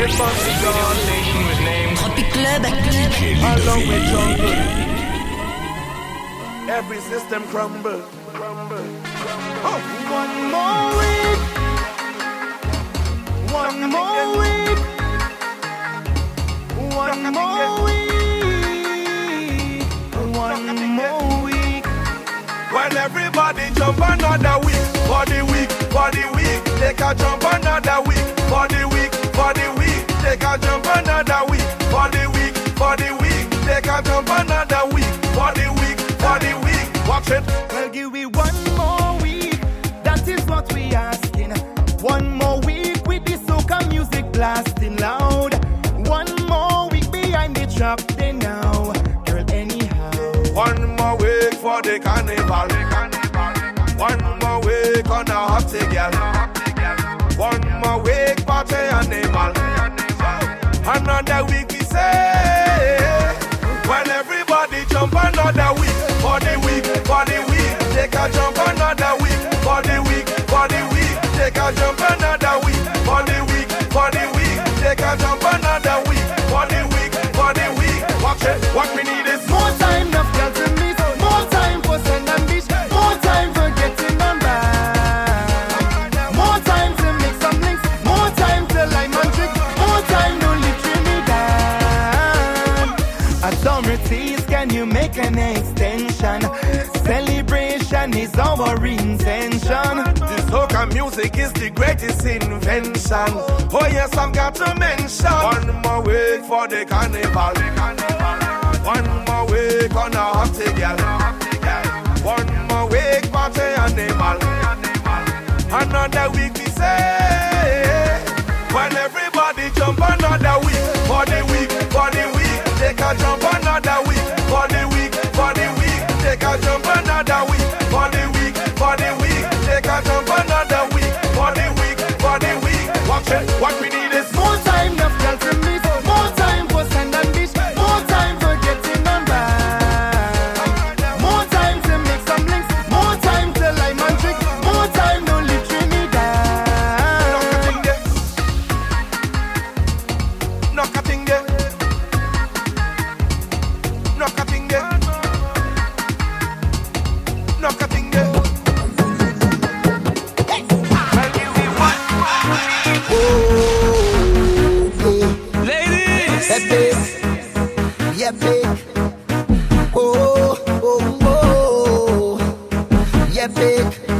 Tropic Club, DJ Club. Every system crumble. crumble. Oh. One more week. One more week. One more week. One more week. When everybody jump another week, body week, body week, they can jump another week, body week, body. week they can jump another week for the week, for the week. They can jump another week for the week, for the week. Watch it. Well, give me one more week. That is what we asking. One more week with the soca music blasting loud. One more week behind the trap. like an extension. Celebration is our intention. This soca music is the greatest invention. Oh yes, I've got to mention. One more week for the carnival. One more week on a hot girl. One more week party animal. Another week we say when every Oh, oh, oh, oh, yeah, big.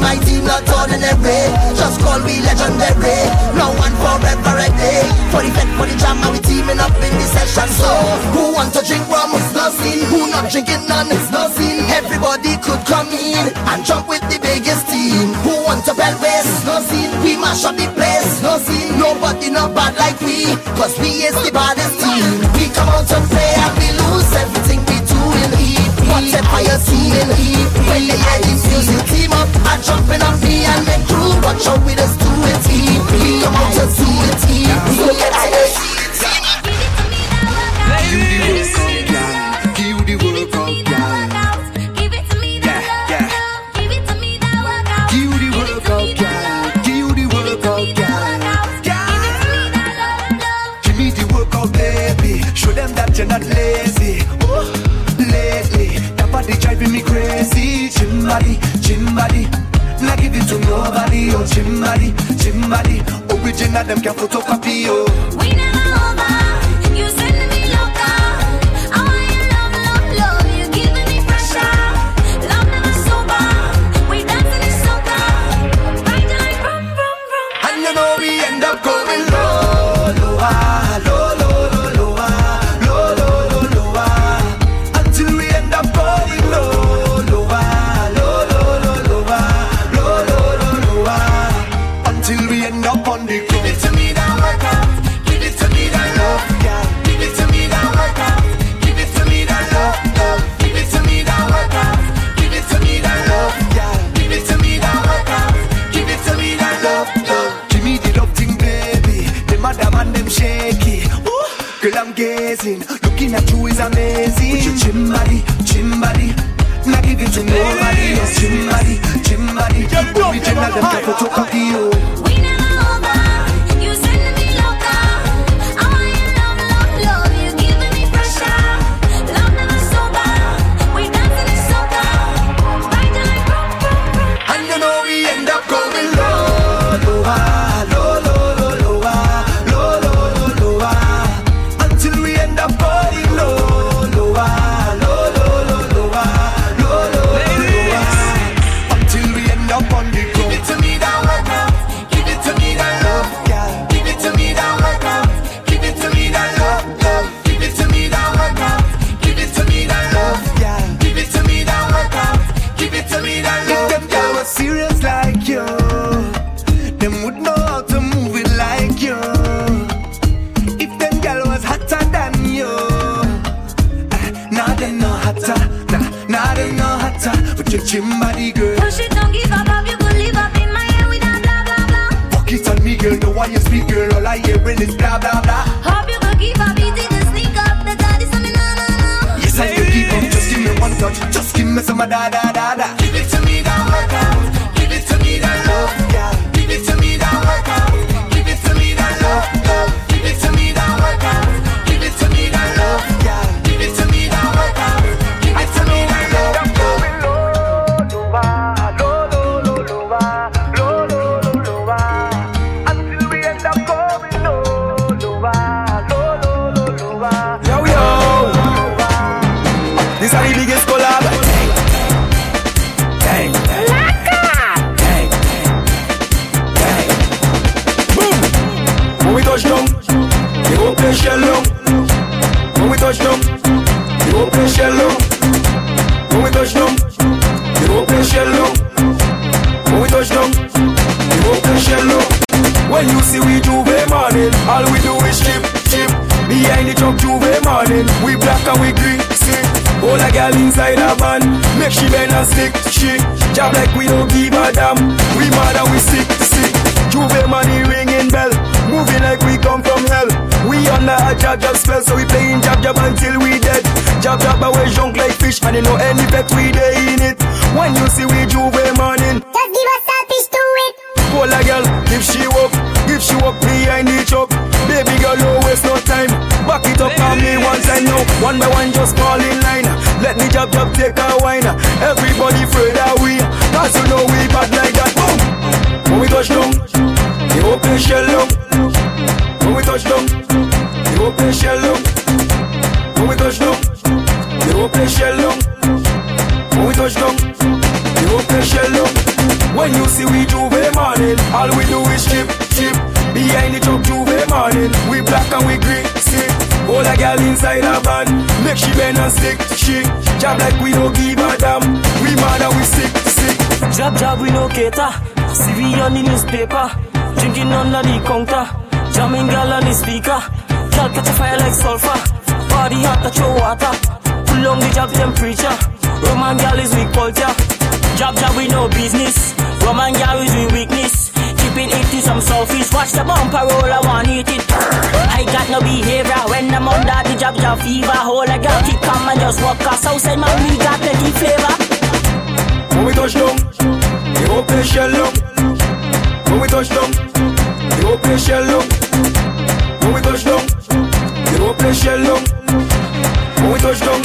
my team not ordinary. Just call we legendary. No one forever a day. For the vet, for the jam, we teaming up in this session. So, who want to drink rum? No scene. Who not drinking none? No scene. Everybody could come in and jump with the biggest team. Who want to bell race? No scene. We mash up the place. No scene. Nobody not bad like we. Cause we is the baddest team. We come out to play and we lose everything we do in EP. Whatever you see in EP. When they this music team up, I jumping on me and make crew. Watch out with us do it. We come out to do it EP. Body. Now give it to nobody, oh gym body. Original, them can photocopy, oh. We never over. You sending gazing, looking at you is amazing. With your gym body, gym body. Not give it to nobody else. Gym body, gym body. Original them can photocopy you. Me, girl. Know why you speak, girl. All I hear is blah blah blah. Hope you could keep up, easy to sneak up. The daddy say me nah. Yes, I can keep up. Just give me one touch. Just give me some of da da da da. Down. When we touch down, they go play shell. When we touch down, they go play shell. When we touch down, they go play shell. When you see we J'ouvert morning, all we do is chip, chip. Behind the truck J'ouvert morning, we black and we green, see. All a girl inside a van, make she bend and stick, she. Job like we don't give a damn, we mad and we and you know any bet we dey in it. When you see we J'ouvert morning, Just give us that fish to it. Pull a girl, if she walk, if she walk behind the truck. Baby girl, no waste no time. Back it up on me one time now. One by one, just fall in line. Let me jab jab take a wine. Everybody afraid that we, cause you know we bad like that. Boom. When we touch down, the open shell down. When we touch down, the open shell down. When we touch down, the open shell down. When you see we J'ouvert morning, all we do is chip, chip. Behind the truck J'ouvert morning, we black and we green, sick. All a girl inside a van, make she bend and stick, she. Job like we don't give a damn, we mad and we sick, sick. Job, job, we no cater. See we on the newspaper. Drinking under the counter. Jamming girl on the speaker. Girl catch a fire like sulfur. Body hot to throw water. Pull on the job temperature. Roman girl is weak culture. Job, job, we no business. Roman girl is we weakness. Keeping it to some selfish. Watch the bumper roll, I want eat it. I got no behavior when I'm under the job, job fever. Hold a girl, keep calm and just walk us outside, man. We got plenty flavor. When we touch down, the place shell down. When we touch down, the place shell down. When we touch down, the place shell. When we touch down,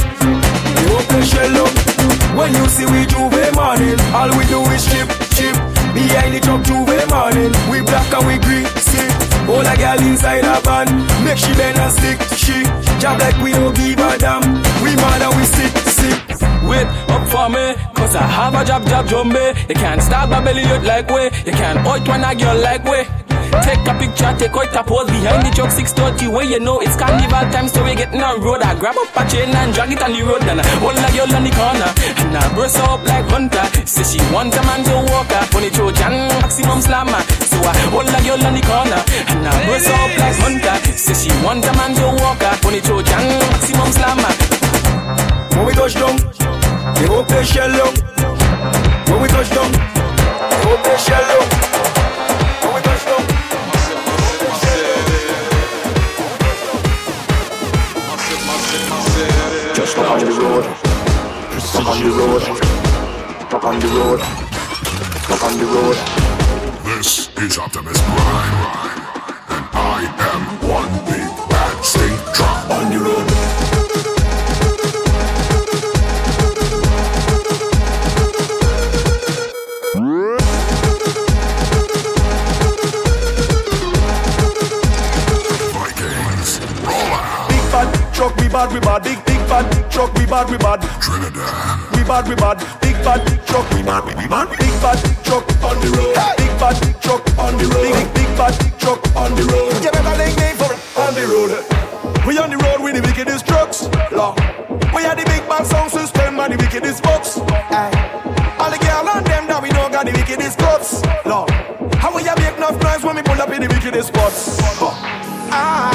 the place shell down. When you see we J'ouvert morning, all we do is chip, chip. Behind the truck J'ouvert morning, we black and we green, sick. All a girl inside a van, make she bend and stick, she. Job like we don't give a damn, we mad and we sick, sick. Wait up for me, cause I have a job, job, jumbe. You can't start my belly out like way. You can't out when a girl like way. Take a picture, take out a pose behind the truck 630 where you know it's carnival time, so we getting on road. I grab up a chain and drag it on the road, and I hold a girl on the corner, and I burst up like hunter. Say she want a man to walk her, funny Trojan, maximum slammer. So I hold a girl on the corner, and I burst up like hunter. Say she want a man to walk her, funny Trojan, maximum slammer. When we touch down, the whole place shell down. When we touch bad, we bad. Trinidad, We bad, we bad. Big bad big truck, we bad, we bad. Big bad big truck on the road. Big bad big truck on the road. Big big bad big truck on the road. You better thank me for on the road. We on the road with the wickedest trucks. Lord. We are the big bad sound system and the wickedest box. Aye. All the girl and them that we know got the wickedest cuts. Lord. How we a make enough noise when we pull up in the wickedest spots? Huh. And